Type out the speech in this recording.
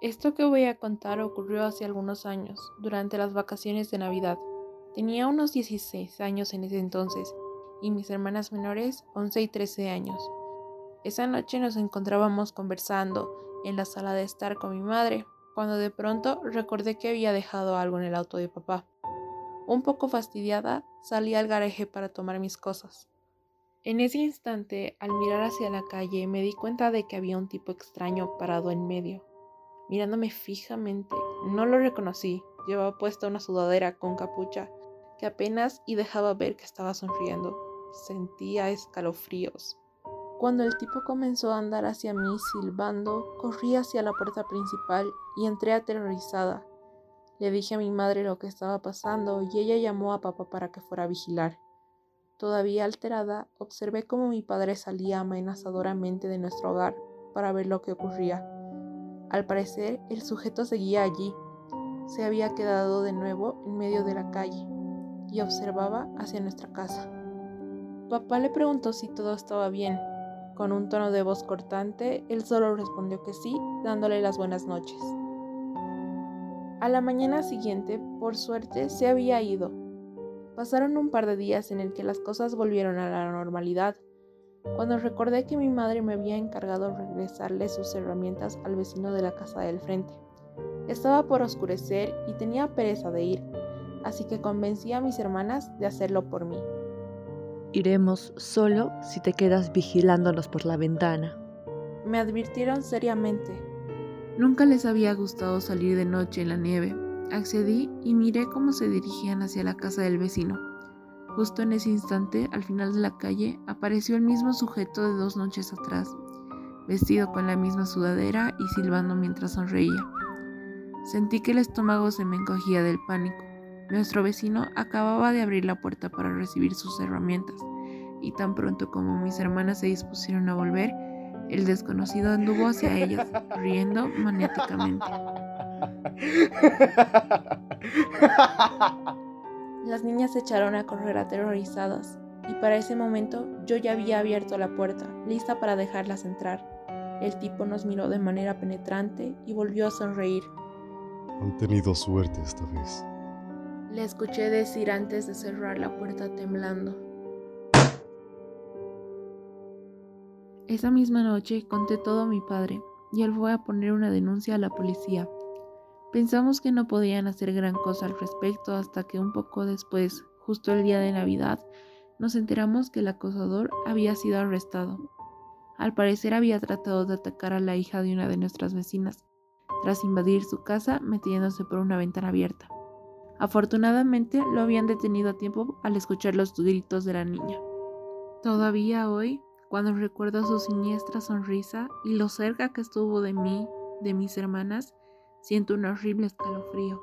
Esto que voy a contar ocurrió hace algunos años, durante las vacaciones de Navidad. Tenía unos 16 años en ese entonces y mis hermanas menores 11 y 13 años. Esa noche nos encontrábamos conversando en la sala de estar con mi madre, cuando de pronto recordé que había dejado algo en el auto de papá. Un poco fastidiada, salí al garaje para tomar mis cosas. En ese instante, al mirar hacia la calle, me di cuenta de que había un tipo extraño parado en medio, mirándome fijamente. No lo reconocí, llevaba puesta una sudadera con capucha que apenas y dejaba ver que estaba sonriendo. Sentía escalofríos. Cuando el tipo comenzó a andar hacia mí silbando, corrí hacia la puerta principal y entré aterrorizada. Le dije a mi madre lo que estaba pasando y ella llamó a papá para que fuera a vigilar. Todavía alterada, observé cómo mi padre salía amenazadoramente de nuestro hogar para ver lo que ocurría. Al parecer, el sujeto seguía allí. Se había quedado de nuevo en medio de la calle y observaba hacia nuestra casa. Papá le preguntó si todo estaba bien. Con un tono de voz cortante, él solo respondió que sí, dándole las buenas noches. A la mañana siguiente, por suerte, se había ido. Pasaron un par de días en el que las cosas volvieron a la normalidad. Cuando recordé que mi madre me había encargado regresarle sus herramientas al vecino de la casa del frente. Estaba por oscurecer y tenía pereza de ir, así que convencí a mis hermanas de hacerlo por mí. Iremos solo si te quedas vigilándonos por la ventana. Me advirtieron seriamente. Nunca les había gustado salir de noche en la nieve. Accedí y miré cómo se dirigían hacia la casa del vecino. Justo en ese instante, al final de la calle, apareció el mismo sujeto de dos noches atrás, vestido con la misma sudadera y silbando mientras sonreía. Sentí que el estómago se me encogía del pánico. Nuestro vecino acababa de abrir la puerta para recibir sus herramientas, y tan pronto como mis hermanas se dispusieron a volver, el desconocido anduvo hacia ellas, riendo maniáticamente. Las niñas se echaron a correr aterrorizadas, y para ese momento yo ya había abierto la puerta, lista para dejarlas entrar. El tipo nos miró de manera penetrante y volvió a sonreír. Han tenido suerte esta vez. Le escuché decir antes de cerrar la puerta temblando. Esa misma noche conté todo a mi padre y él fue a poner una denuncia a la policía. Pensamos que no podían hacer gran cosa al respecto hasta que un poco después, justo el día de Navidad, nos enteramos que el acosador había sido arrestado. Al parecer había tratado de atacar a la hija de una de nuestras vecinas, tras invadir su casa metiéndose por una ventana abierta. Afortunadamente lo habían detenido a tiempo al escuchar los gritos de la niña. Todavía hoy, cuando recuerdo su siniestra sonrisa y lo cerca que estuvo de mí, de mis hermanas, siento un horrible escalofrío.